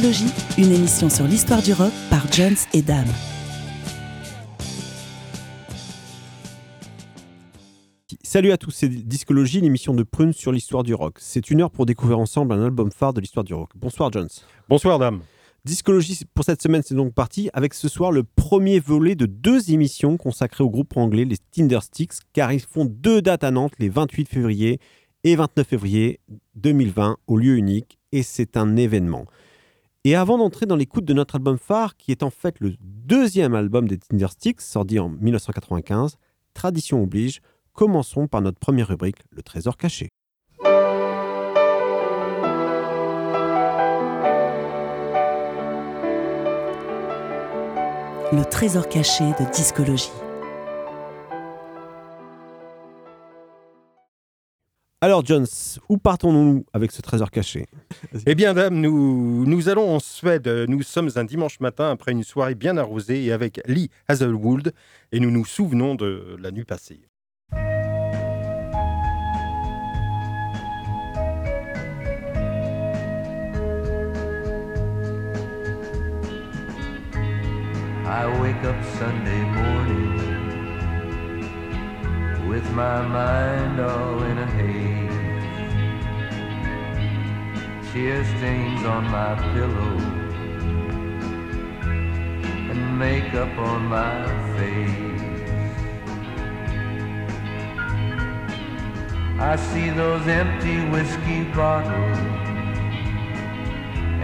Discologie, une émission sur l'histoire du rock par Jones et Dame. Salut à tous, c'est Discologie, l'émission de Prune sur l'histoire du rock. C'est une heure pour découvrir ensemble un album phare de l'histoire du rock. Bonsoir Jones. Bonsoir Dame. Discologie pour cette semaine, c'est donc parti avec ce soir le premier volet de deux émissions consacrées au groupe anglais, les Tindersticks, car ils font deux dates à Nantes, les 28 février et 29 février 2020, au lieu unique, et c'est un événement. Et avant d'entrer dans l'écoute de notre album phare, qui est en fait le deuxième album des Tindersticks, sorti en 1995, tradition oblige, commençons par notre première rubrique, le trésor caché. Le trésor caché de discologie. Alors Jones, où partons-nous avec ce trésor caché? Eh bien dame, nous, nous allons en Suède. Nous sommes un dimanche matin après une soirée bien arrosée et avec Lee Hazelwood et nous nous souvenons de la nuit passée. I wake up Sunday morning with my mind all in a haze. Tear stains on my pillow and makeup on my face. I see those empty whiskey bottles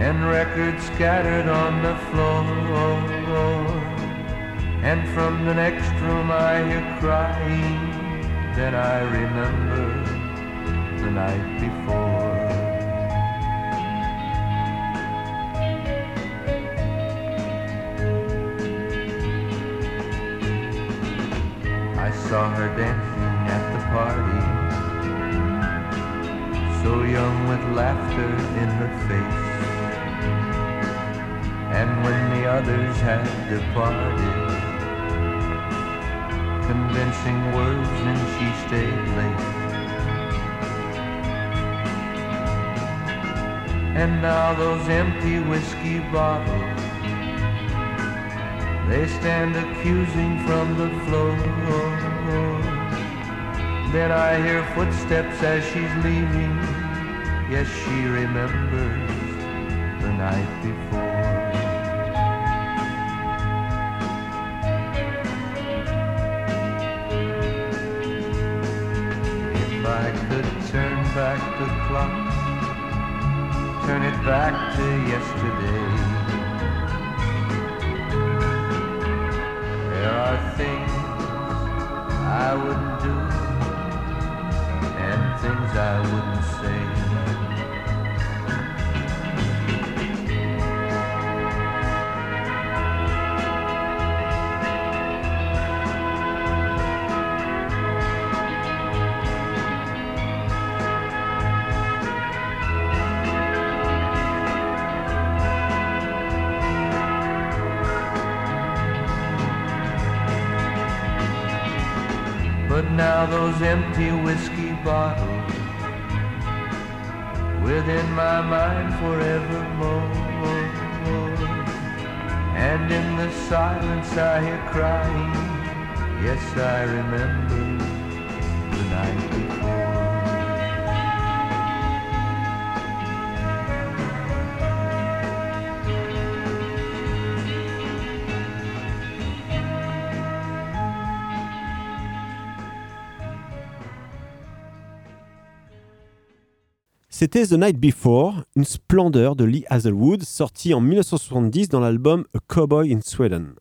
and records scattered on the floor. And from the next room I hear crying. Then I remember the night before. I saw her dancing at the party, so young with laughter in her face. And when the others had departed, convincing words and she stayed late. And now those empty whiskey bottles, they stand accusing from the floor. Then I hear footsteps as she's leaving. Yes, she remembers the night before. Back the clock, turn it back to yesterday. There are things I wouldn't do and things I wouldn't say. Those empty whiskey bottles within my mind forevermore. And in the silence I hear crying. Yes, I remember C'était The Night Before, une splendeur de Lee Hazelwood, sortie en 1970 dans l'album A Cowboy in Sweden.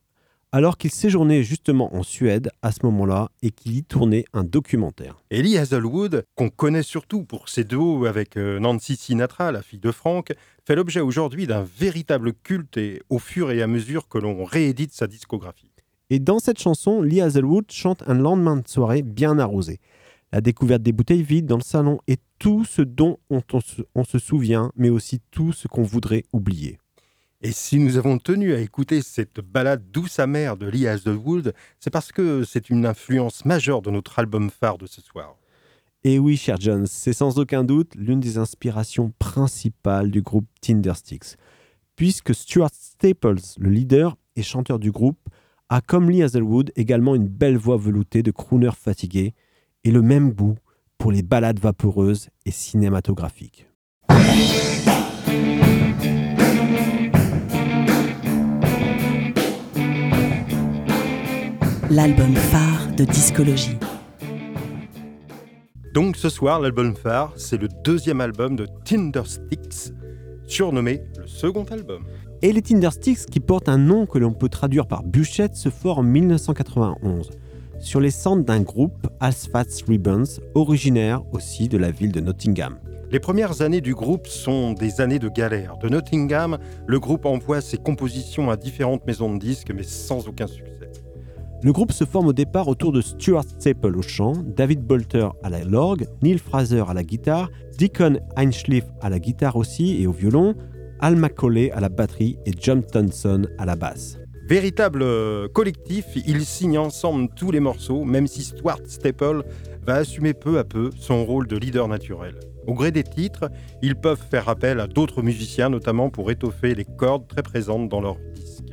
Alors qu'il séjournait justement en Suède à ce moment-là et qu'il y tournait un documentaire. Ellie Hazelwood, qu'on connaît surtout pour ses duos avec euh, Nancy Sinatra, la fille de Frank, fait l'objet aujourd'hui d'un véritable culte et au fur et à mesure que l'on réédite sa discographie. Et dans cette chanson, Lee Hazelwood chante un lendemain de soirée bien arrosé. La découverte des bouteilles vides dans le salon est tout ce dont on, on se, on se souvient, mais aussi tout ce qu'on voudrait oublier. Et si nous avons tenu à écouter cette balade douce amère de Lee Hazelwood, c'est parce que c'est une influence majeure de notre album phare de ce soir. Et oui, cher Jones, c'est sans aucun doute l'une des inspirations principales du groupe Tindersticks, puisque Stuart Staples, le leader et chanteur du groupe, a comme Lee Hazelwood également une belle voix veloutée de crooner fatigué et le même goût pour les balades vaporeuses et cinématographiques. L'album phare de discologie. Donc ce soir, l'album phare, c'est le deuxième album de Tindersticks, surnommé le second album. Et les Tindersticks, qui portent un nom que l'on peut traduire par bûchette, se forment en 1991 sur les cendres d'un groupe, Asphalt Ribbons, originaire aussi de la ville de Nottingham. Les premières années du groupe sont des années de galère. De Nottingham, le groupe envoie ses compositions à différentes maisons de disques, mais sans aucun succès. Le groupe se forme au départ autour de Stuart Staple au chant, David Bolter à la l'orgue, Neil Fraser à la guitare, Deacon Einschliff à la guitare aussi et au violon, Al Macaulay à la batterie et John Thompson à la basse. Véritable euh, collectif, ils signent ensemble tous les morceaux, même si Stuart Staple va assumer peu à peu son rôle de leader naturel. Au gré des titres, ils peuvent faire appel à d'autres musiciens, notamment pour étoffer les cordes très présentes dans leurs disques.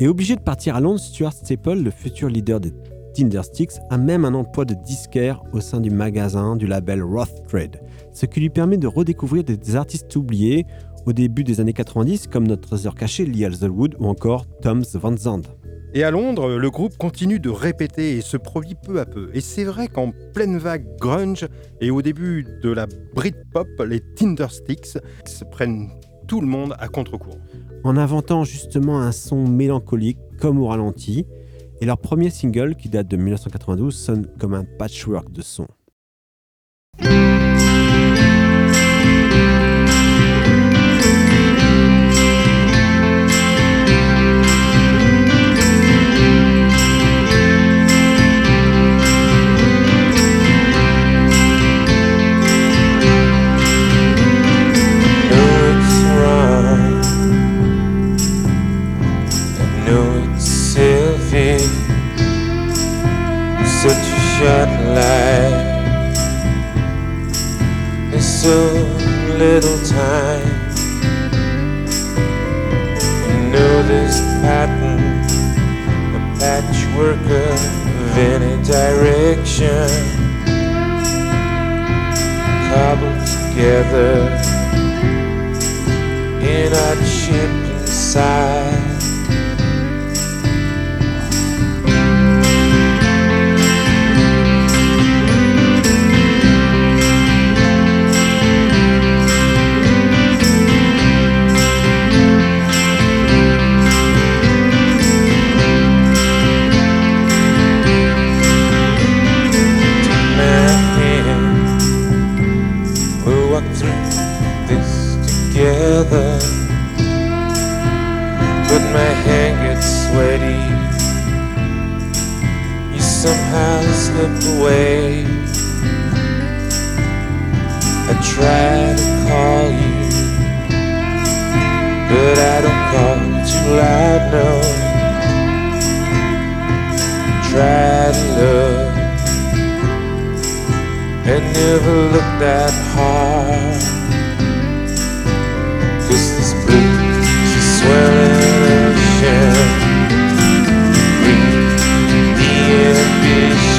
Et obligé de partir à Londres, Stuart Staple, le futur leader des Tindersticks, a même un emploi de disquaire au sein du magasin du label Roth Trade, ce qui lui permet de redécouvrir des artistes oubliés au début des années 90 comme notre trésor caché Lee Hazelwood ou encore Tom Van Zandt. Et à Londres, le groupe continue de répéter et se produit peu à peu. Et c'est vrai qu'en pleine vague grunge et au début de la Britpop, les Tindersticks se prennent tout le monde à contre-courant. en inventant justement un son mélancolique comme au ralenti. Et leur premier single, qui date de 1992, sonne comme un patchwork de sons.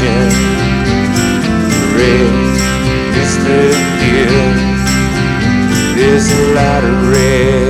Ambition Red is the guilt There's a lot of red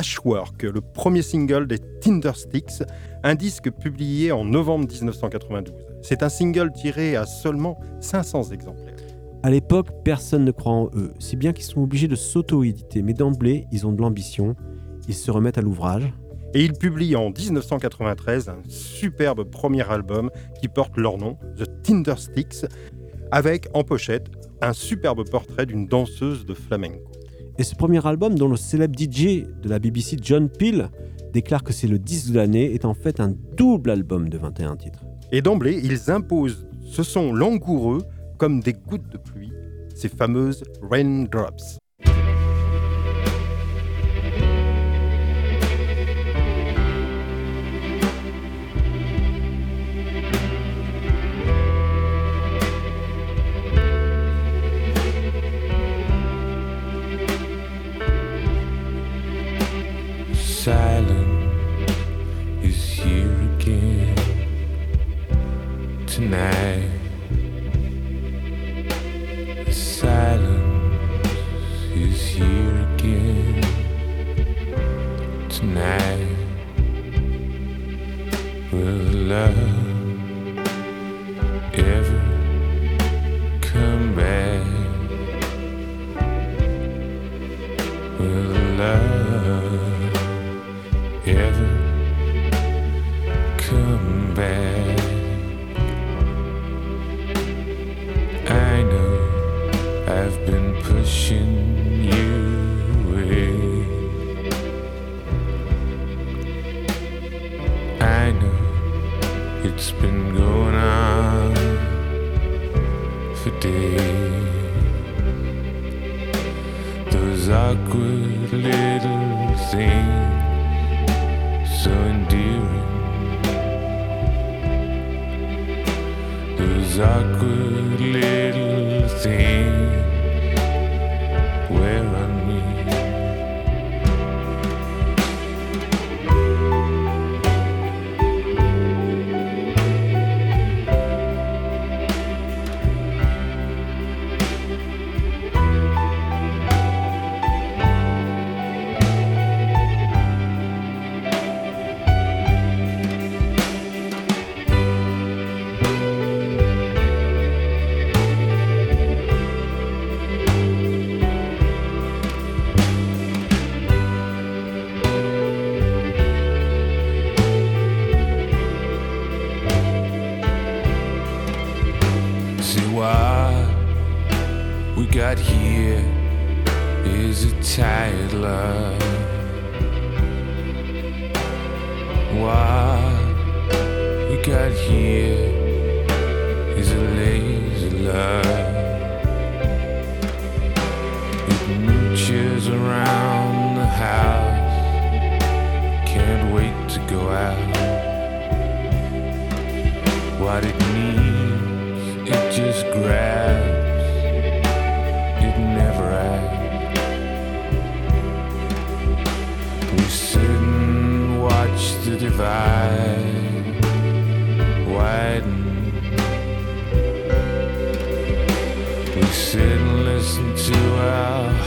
Patchwork, le premier single des Tindersticks, un disque publié en novembre 1992. C'est un single tiré à seulement 500 exemplaires. À l'époque, personne ne croit en eux, si bien qu'ils sont obligés de s'auto-éditer. Mais d'emblée, ils ont de l'ambition, ils se remettent à l'ouvrage. Et ils publient en 1993 un superbe premier album qui porte leur nom, The Tindersticks, avec en pochette un superbe portrait d'une danseuse de flamenco. Et ce premier album, dont le célèbre DJ de la BBC John Peel déclare que c'est le disque de l'année, est en fait un double album de 21 titres. Et d'emblée, ils imposent ce son langoureux comme des gouttes de pluie, ces fameuses raindrops. Silence is here again tonight. See we got here is a tired love. What we got here is a lazy love. It mooches around the house, can't wait to go out. What it needs, it just grabs, it never asks. We sit and watch the divide widen. We sit and listen to our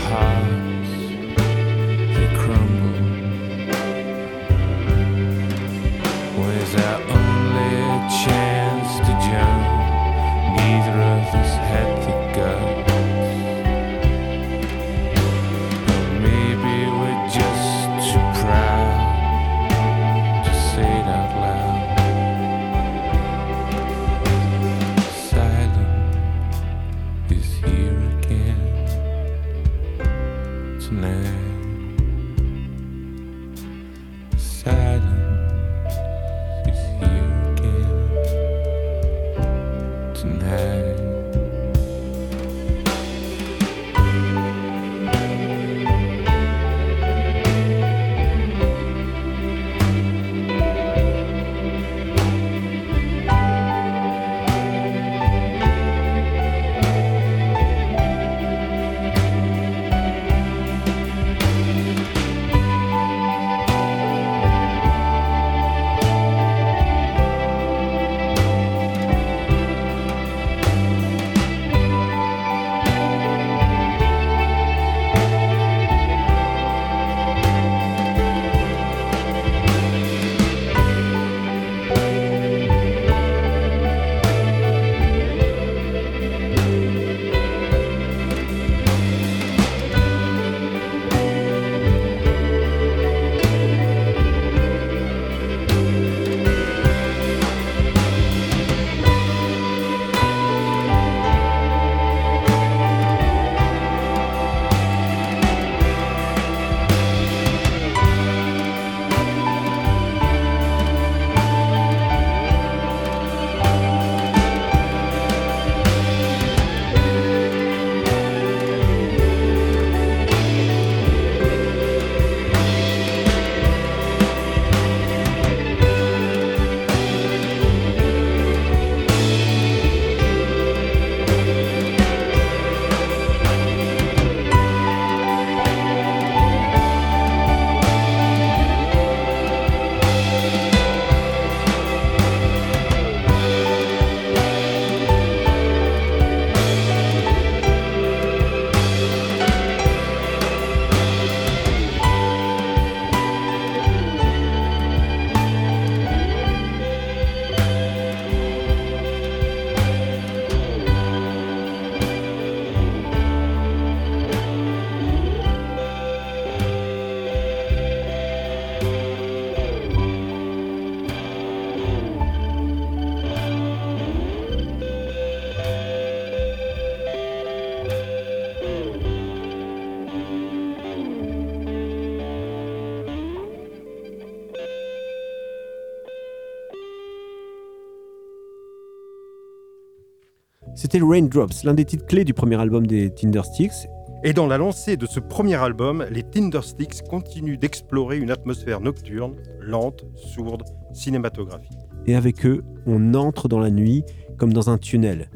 C'était Raindrops, l'un des titres clés du premier album des Tindersticks. Et dans la lancée de ce premier album, les Tindersticks continuent d'explorer une atmosphère nocturne, lente, sourde, cinématographique. Et avec eux, on entre dans la nuit comme dans un tunnel.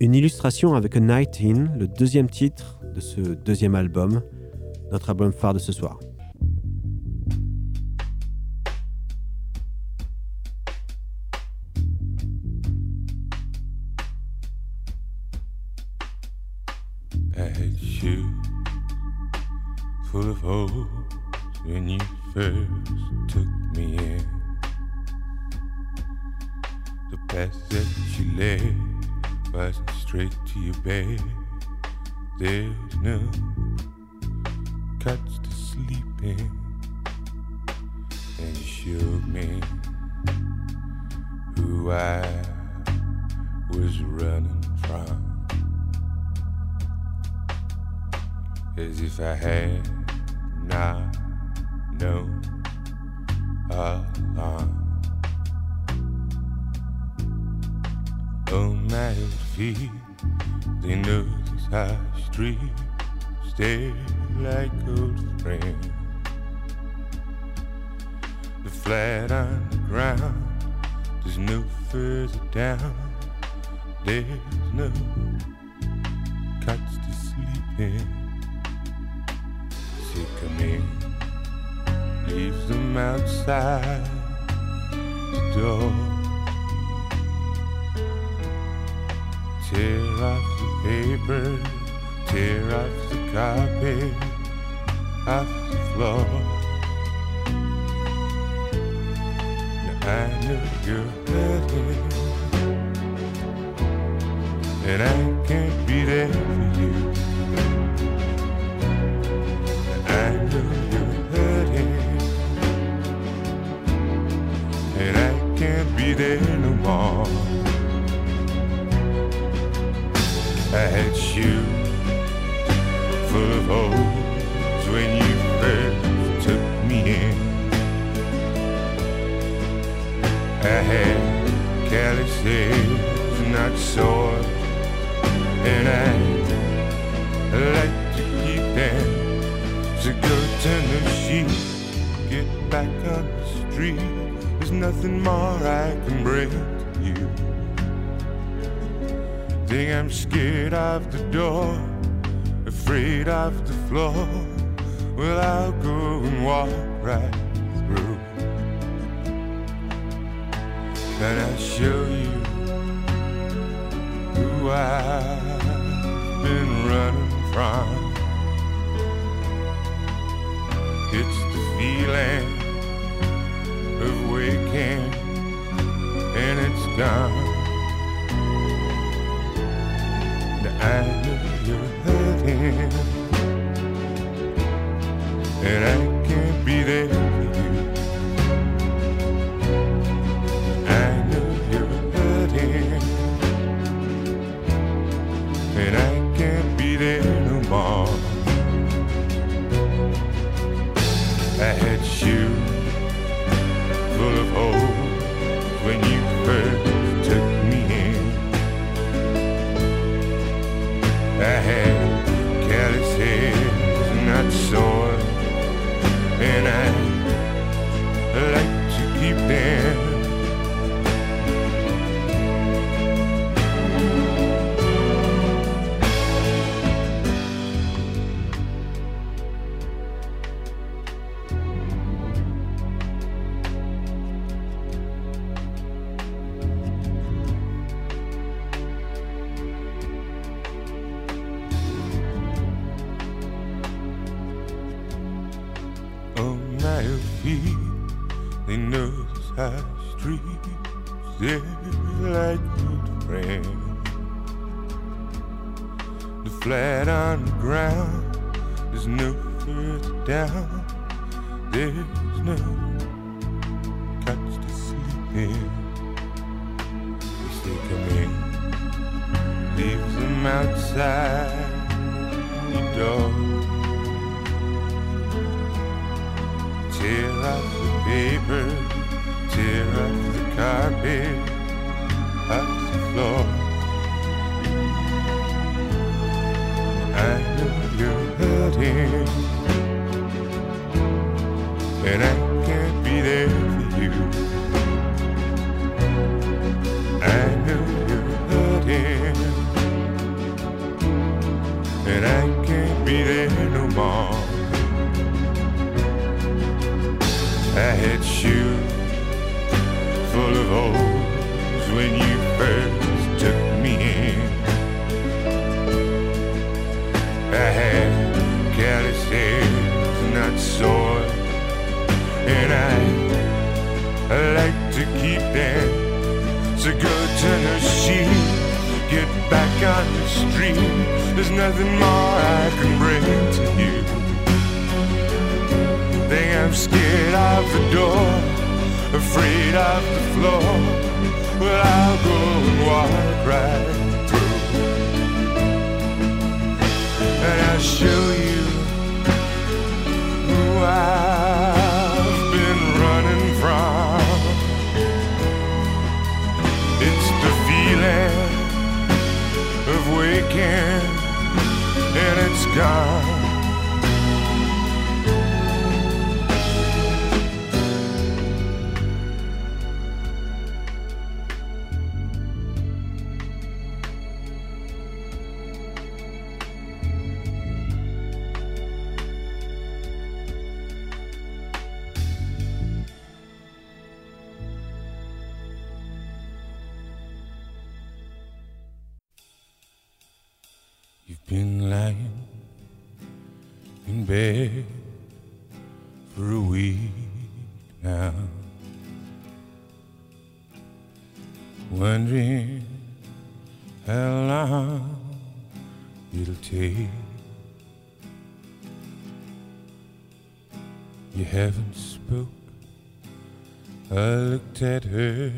Une illustration avec A Night In, le deuxième titre de ce deuxième album, notre album phare de ce soir. Leaves them outside the door. Tear off the paper, tear off the carpet, off the floor. Now I know you're hurting, and I can't be there for you. Can't be there no more. I had shoes full of holes when you first took me in. I had calluses, not sore, and I like to keep them. So go turn the sheet, get back on the street. Nothing more I can bring to you. Think I'm scared of the door, afraid of the floor. Well, I'll go and walk right through. And I'll show you who I've been running from. It's the feeling of waking, and it's gone. I know you're hurting, and I can't be there for you. I know you're hurting, and I I had shoes full of holes when you first took me in. I had hands, not sore, and I, I like to keep them. So go turn the sheet, get back on the street. There's nothing more I can bring to you. I'm scared of the door, afraid of the floor. Well, I'll go and walk right through. And I'll show you who I've been running from. It's the feeling of waking, and it's gone. Looked at her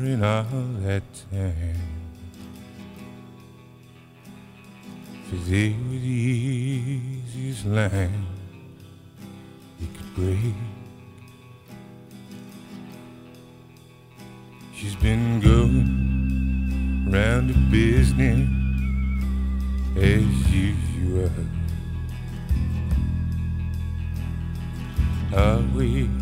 in all that time. They were the easiest line you could break. She's been going round the business as usual. Always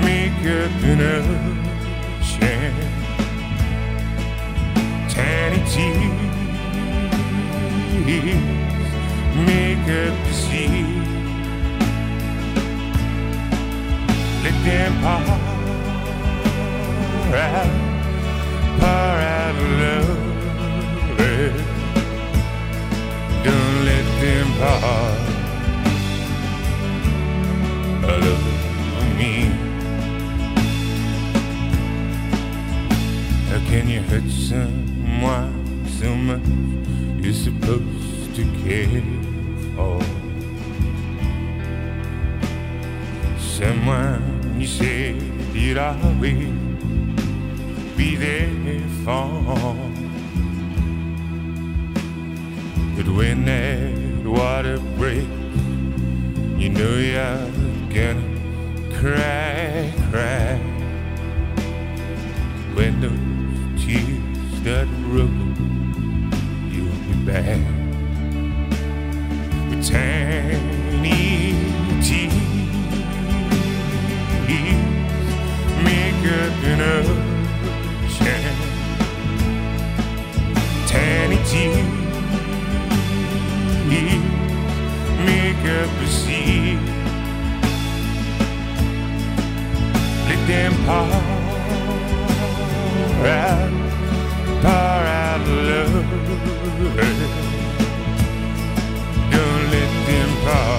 make make up the sea. Let them pour out, pour out love. Don't let them pour How can you hurt someone so much you're supposed to care for? Someone you said you'd always be there for. But when that water breaks, you know you're gonna cry, cry. When those tears start rolling, you'll be back with tiny tears. Make up an ocean, tiny tears make up a sea. Them pour out, love. Don't let them pour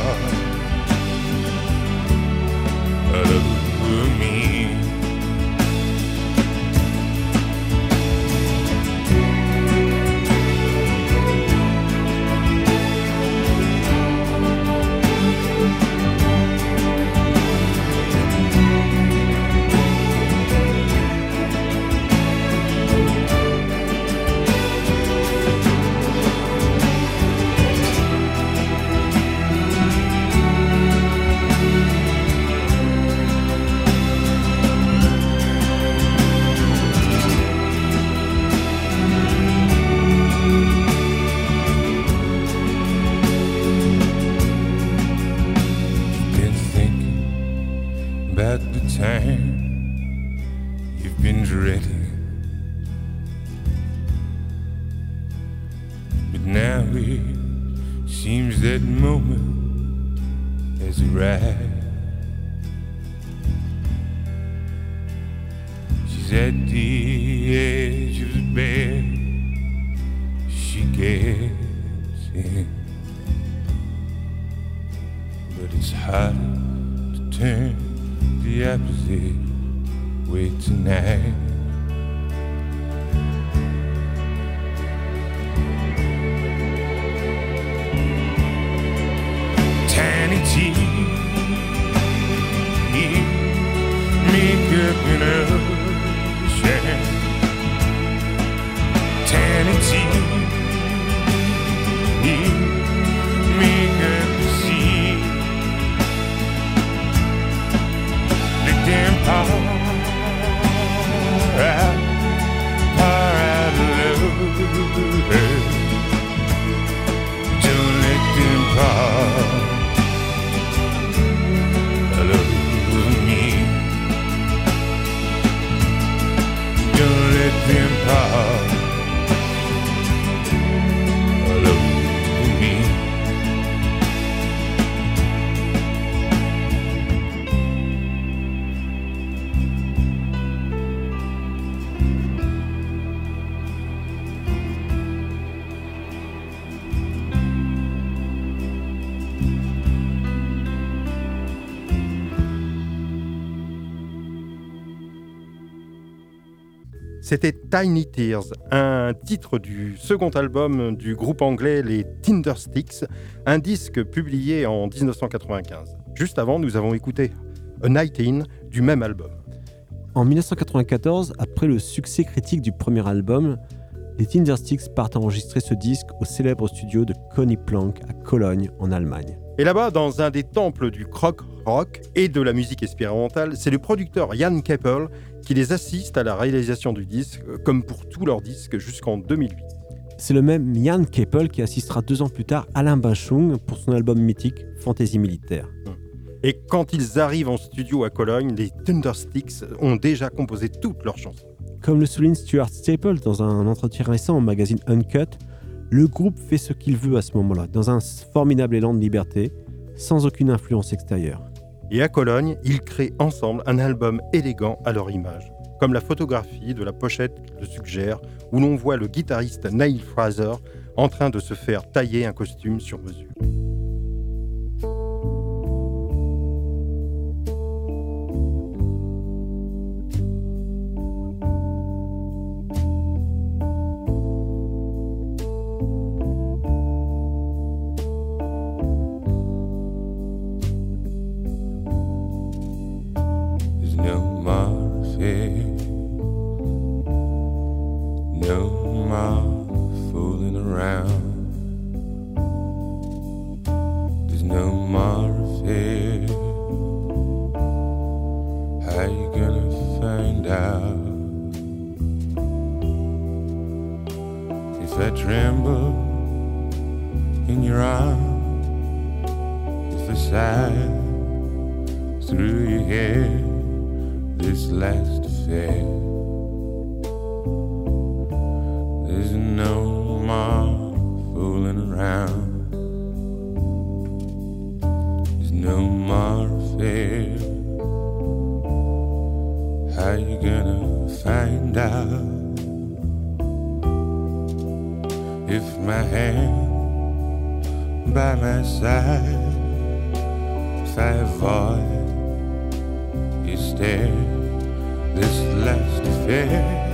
at the edge of bed. She gets in but it's hard to turn the opposite way tonight. Tiny Tears, un titre du second album du groupe anglais les Tindersticks, un disque publié en 1995. Juste avant, nous avons écouté A Night In du même album. En 1994, après le succès critique du premier album, les Tindersticks partent enregistrer ce disque au célèbre studio de Connie Plank à Cologne, en Allemagne. Et là-bas, dans un des temples du croc rock et de la musique expérimentale, c'est le producteur Jan Keppel qui les assiste à la réalisation du disque, comme pour tous leurs disques jusqu'en 2008. C'est le même Jan Keppel qui assistera deux ans plus tard Alain Bachung pour son album mythique Fantaisie militaire. Et quand ils arrivent en studio à Cologne, les Thundersticks ont déjà composé toutes leurs chansons. Comme le souligne Stuart Staples dans un entretien récent au magazine Uncut, le groupe fait ce qu'il veut à ce moment-là, dans un formidable élan de liberté, sans aucune influence extérieure. Et à Cologne, ils créent ensemble un album élégant à leur image, comme la photographie de la pochette le suggère, où l'on voit le guitariste Neil Fraser en train de se faire tailler un costume sur mesure. Gonna find out if my hand by my side, if I avoid you stare this last affair.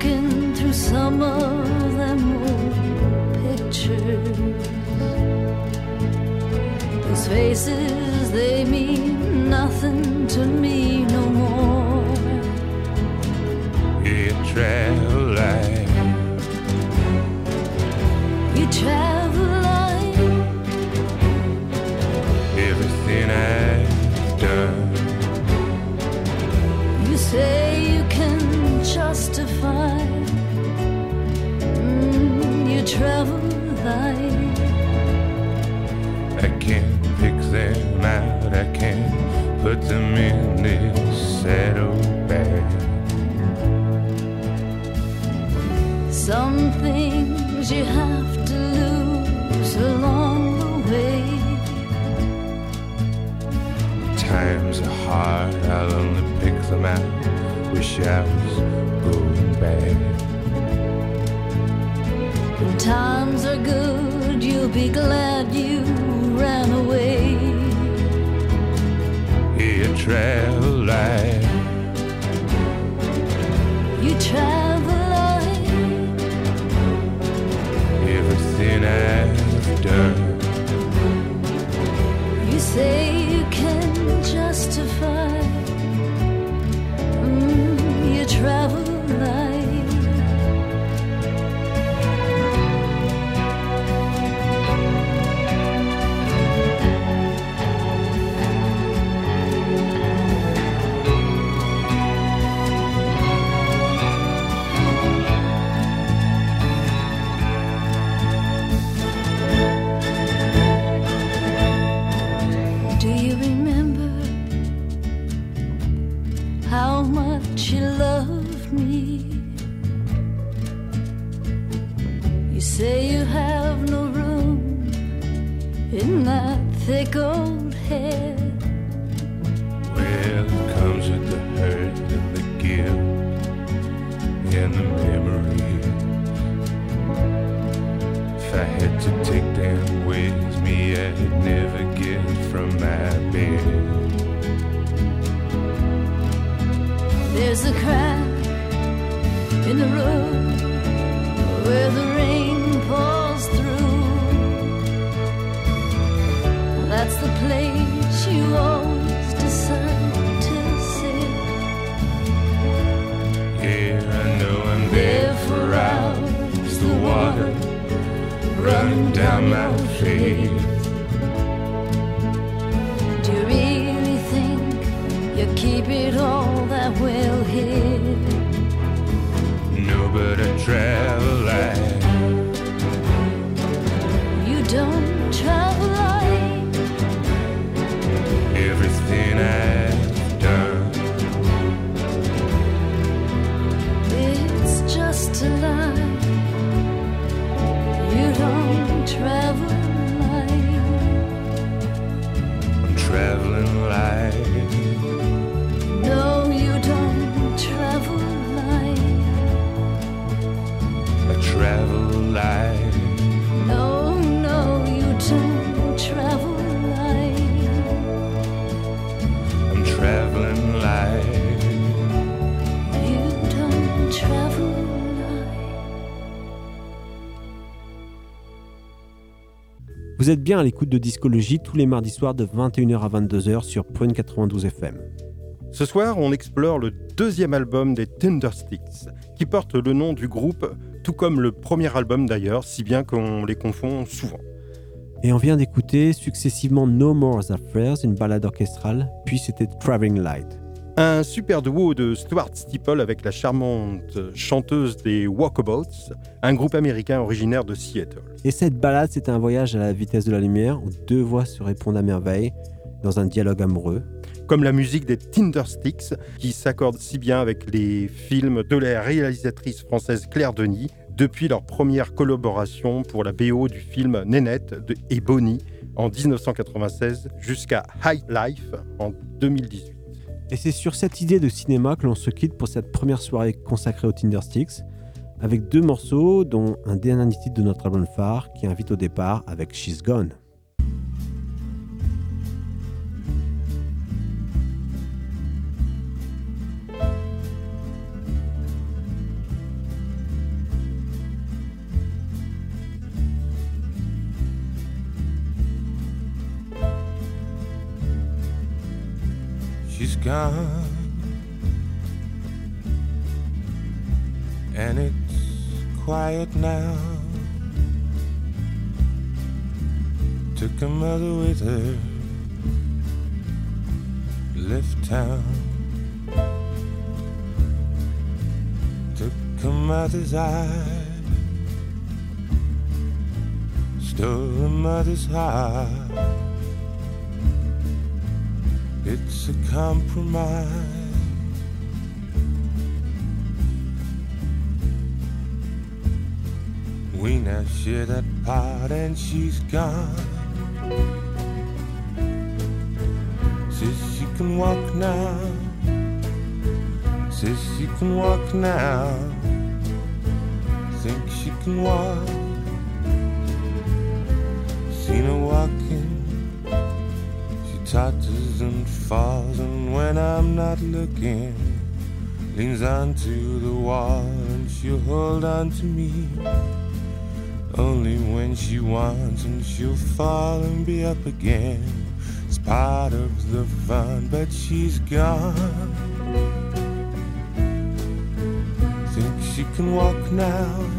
Looking through some of them old pictures. Those faces, they mean nothing to me no more. You travel travel light, I can't pick them out, I can't put them in this saddlebag. some things you have to lose along the way. Times are hard, I'll only pick them out. Wish I was going back. When times are good, you'll be glad you ran away. You travel light, You travel light, everything I've done. you say you can justify. Mm, you travel Vous êtes bien à l'écoute de Discologie tous les mardis soirs de 21h à 22h sur Prune 92 FM. Ce soir, on explore le deuxième album des Thundersticks, qui porte le nom du groupe, tout comme le premier album d'ailleurs, si bien qu'on les confond souvent. Et on vient d'écouter successivement No More Affairs, une balade orchestrale, puis c'était Traveling Light. Un super duo de Stuart Steeple avec la charmante chanteuse des Walkabouts, un groupe américain originaire de Seattle. Et cette balade, c'était un voyage à la vitesse de la lumière où deux voix se répondent à merveille dans un dialogue amoureux. Comme la musique des Tindersticks, qui s'accorde si bien avec les films de la réalisatrice française Claire Denis, depuis leur première collaboration pour la BO du film Nénette de- et Bonnie en 1996 jusqu'à High Life en 2018. Et c'est sur cette idée de cinéma que l'on se quitte pour cette première soirée consacrée aux Tindersticks, avec deux morceaux, dont un dernier titre de notre album phare qui invite au départ avec She's Gone. Gone, and it's quiet now. Took her mother with her, left town. Took her mother's eye, stole her mother's heart. It's a compromise. We now share that pot and she's gone. Says she can walk now. Says she can walk now. Think she can walk. Seen her walking she and falls, and when I'm not looking, leans onto the wall and she'll hold on to me. Only when she wants, and she'll fall and be up again. It's part of the fun, but she's gone. Think she can walk now.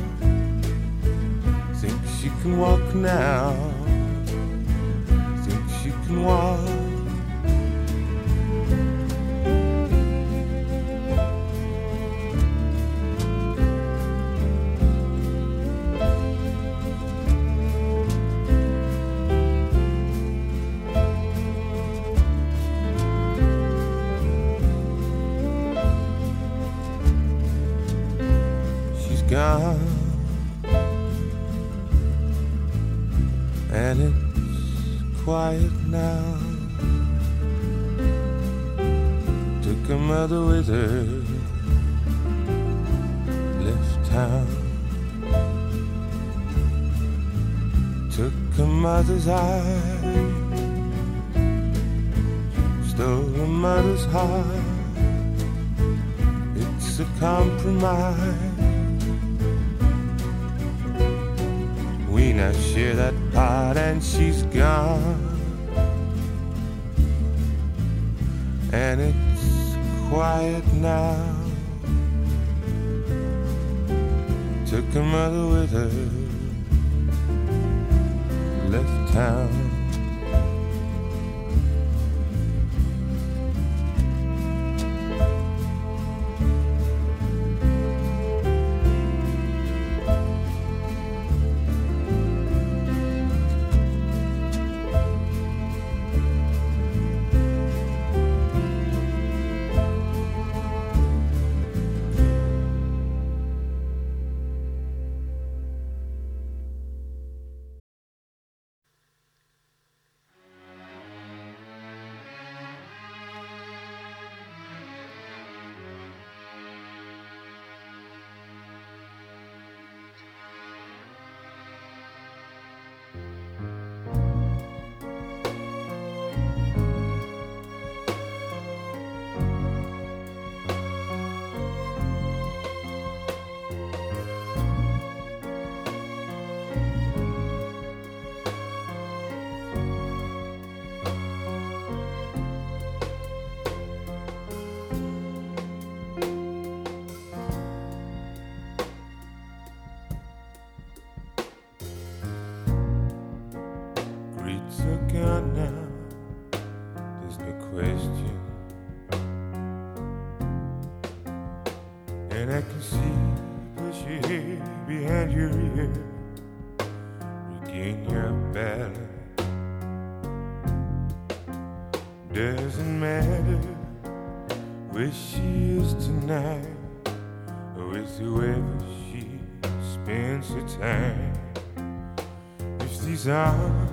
Think she can walk now think she can walk. Compromise. We now share that pot and she's gone. And it's quiet now. Took her mother with her, left town. Doesn't matter where she is tonight or with whoever she spends her time. If these arms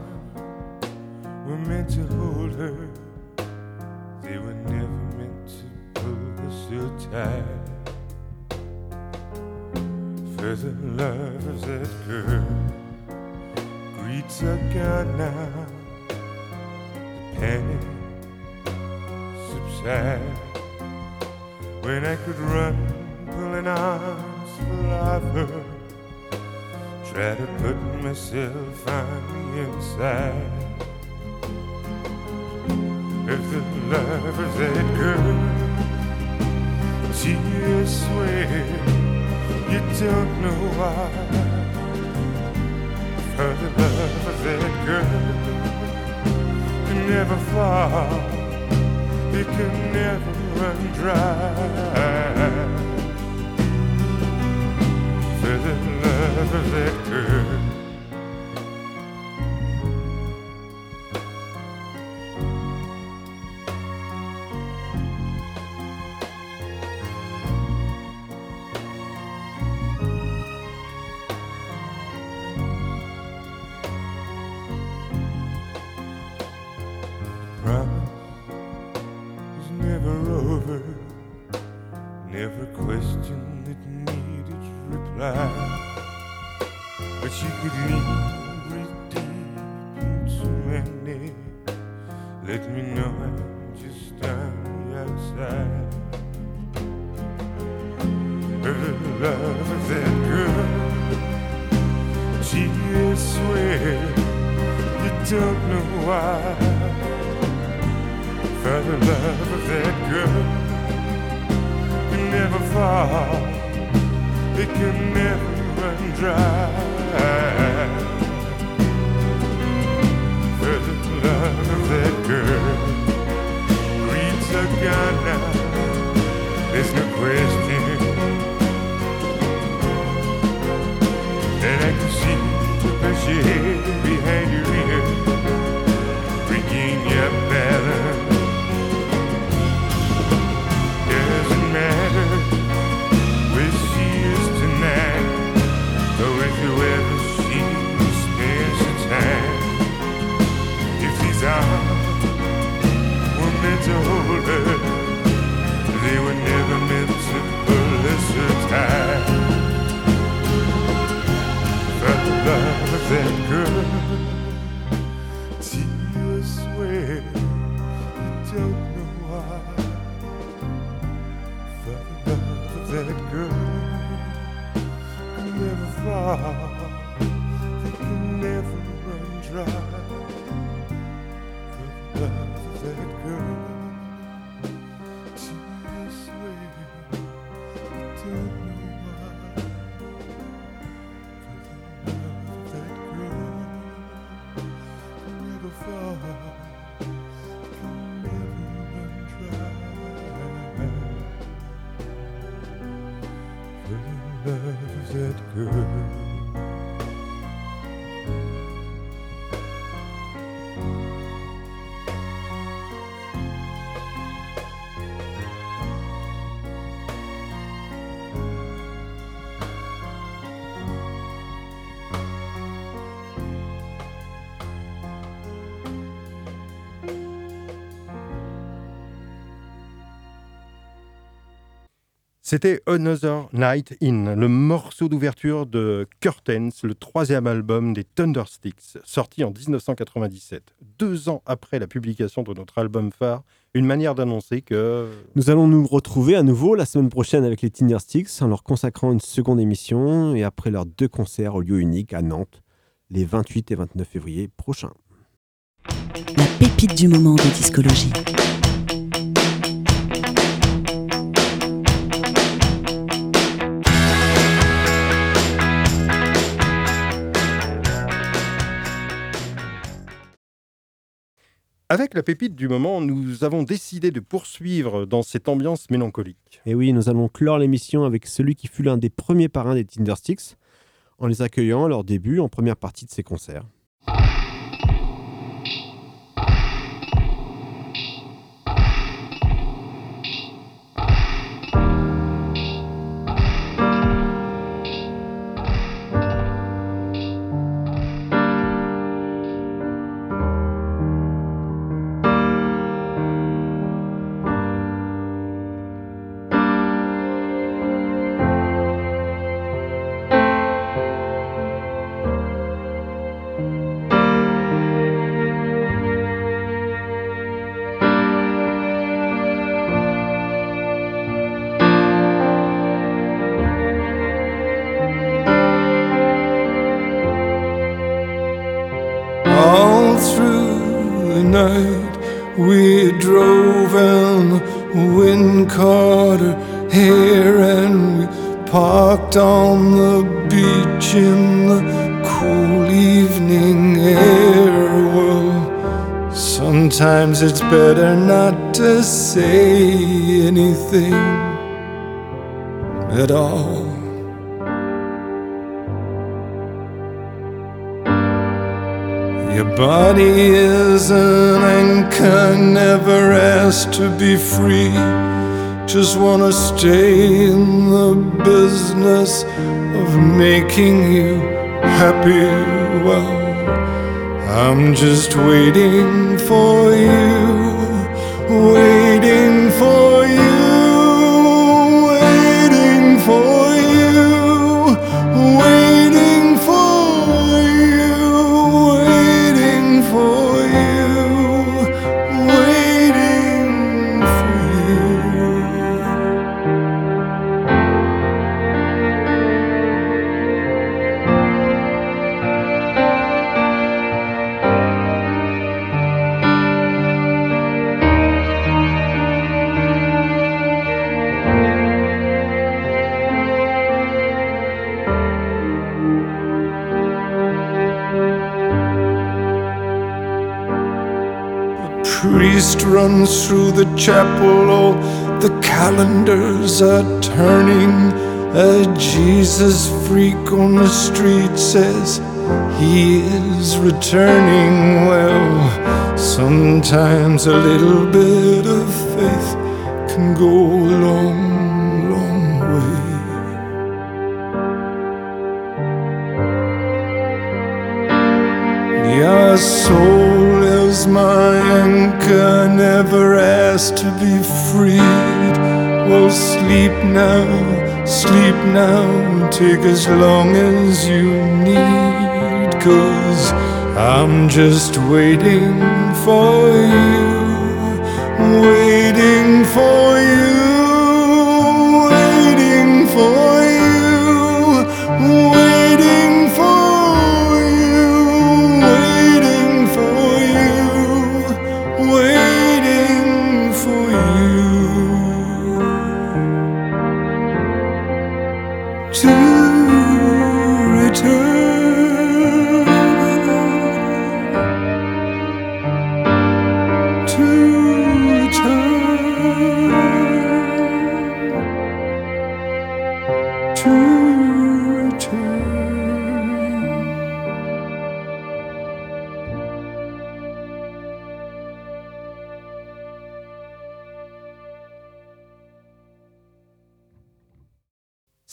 were meant to hold her, they were never meant to pull her so tight. For the love of that girl greets her God now. The panic subside when I could run, pulling arms of her. Try to put myself on the inside. If the love of that girl, tears swear you don't know why. For the love of that girl, can never fall, it can never run dry. For the love of that girl. The love that girl. She swear you don't know why for the love of that girl can never fall, it can never run dry. For the love of that girl greets a God now, there's no question. The pressure head behind your ear, bringing your balance. Doesn't matter where she is tonight, or with whoever she spends her time. If these arms were meant to hold her, they were fall, C'était Another Night In, le morceau d'ouverture de Curtains, le troisième album des Thundersticks, sorti en 1997. Deux ans après la publication de notre album phare, une manière d'annoncer que... Nous allons nous retrouver à nouveau la semaine prochaine avec les Tindersticks en leur consacrant une seconde émission et après leurs deux concerts au lieu unique à Nantes les 28 et 29 février prochains. La pépite du moment de discologie. Avec la pépite du moment, nous avons décidé de poursuivre dans cette ambiance mélancolique. Et oui, nous allons clore l'émission avec celui qui fut l'un des premiers parrains des Tindersticks, en les accueillant à leur début en première partie de ses concerts. Drove and wind caught her hair and we parked on the beach in the cool evening air. Well, sometimes it's better not to say anything at all. Body is an anchor, never asked to be free. Just wanna stay in the business of making you happy. Well, I'm just waiting for you, through the chapel, all the calendars are turning. A Jesus freak on the street says he is returning. Well, sometimes a little bit of faith can go a long, long way. Your soul is my anchor, never asked to be freed. Well, sleep now, sleep now, take as long as you need. Cause I'm just waiting for you, waiting for you,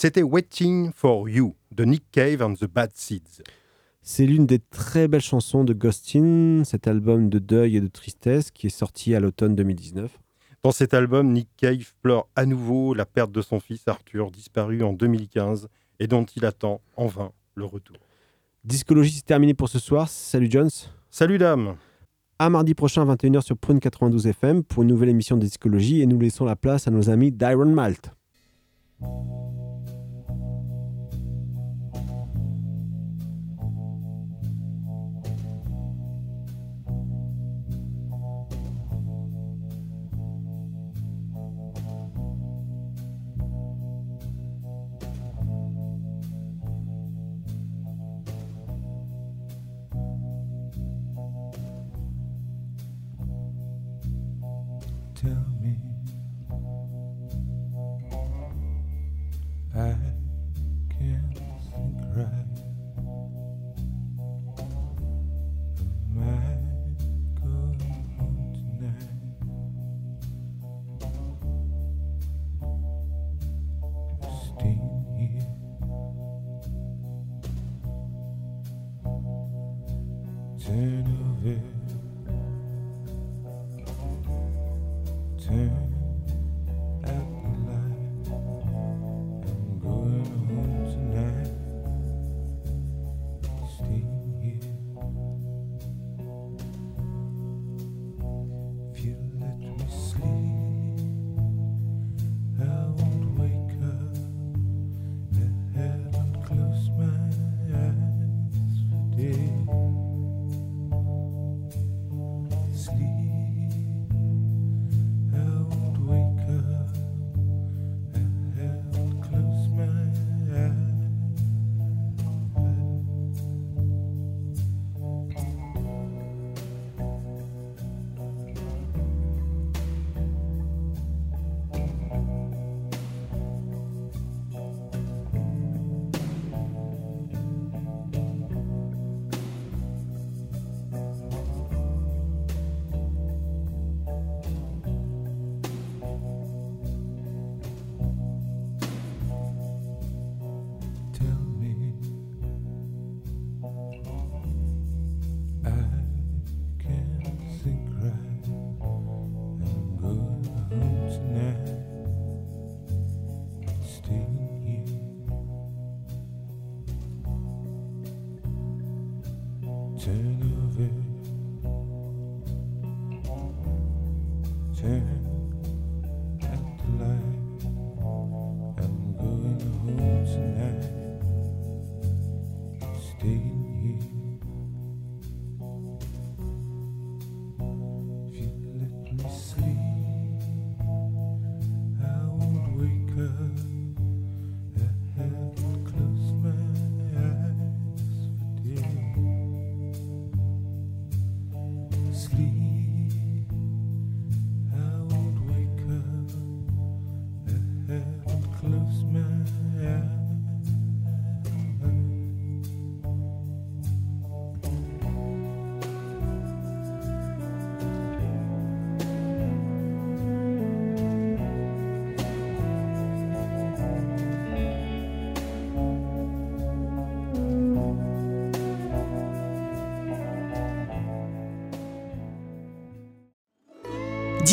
C'était Waiting for You de Nick Cave and the Bad Seeds. C'est l'une des très belles chansons de Ghostin, cet album de deuil et de tristesse qui est sorti à l'automne 2019. Dans cet album, Nick Cave pleure à nouveau la perte de son fils Arthur, disparu en 2015 et dont il attend en vain le retour. Discologie, c'est terminé pour ce soir. Salut Jones. Salut dame. À mardi prochain, 21h sur Prune 92 FM pour une nouvelle émission de Discologie et nous laissons la place à nos amis d'Iron Malt.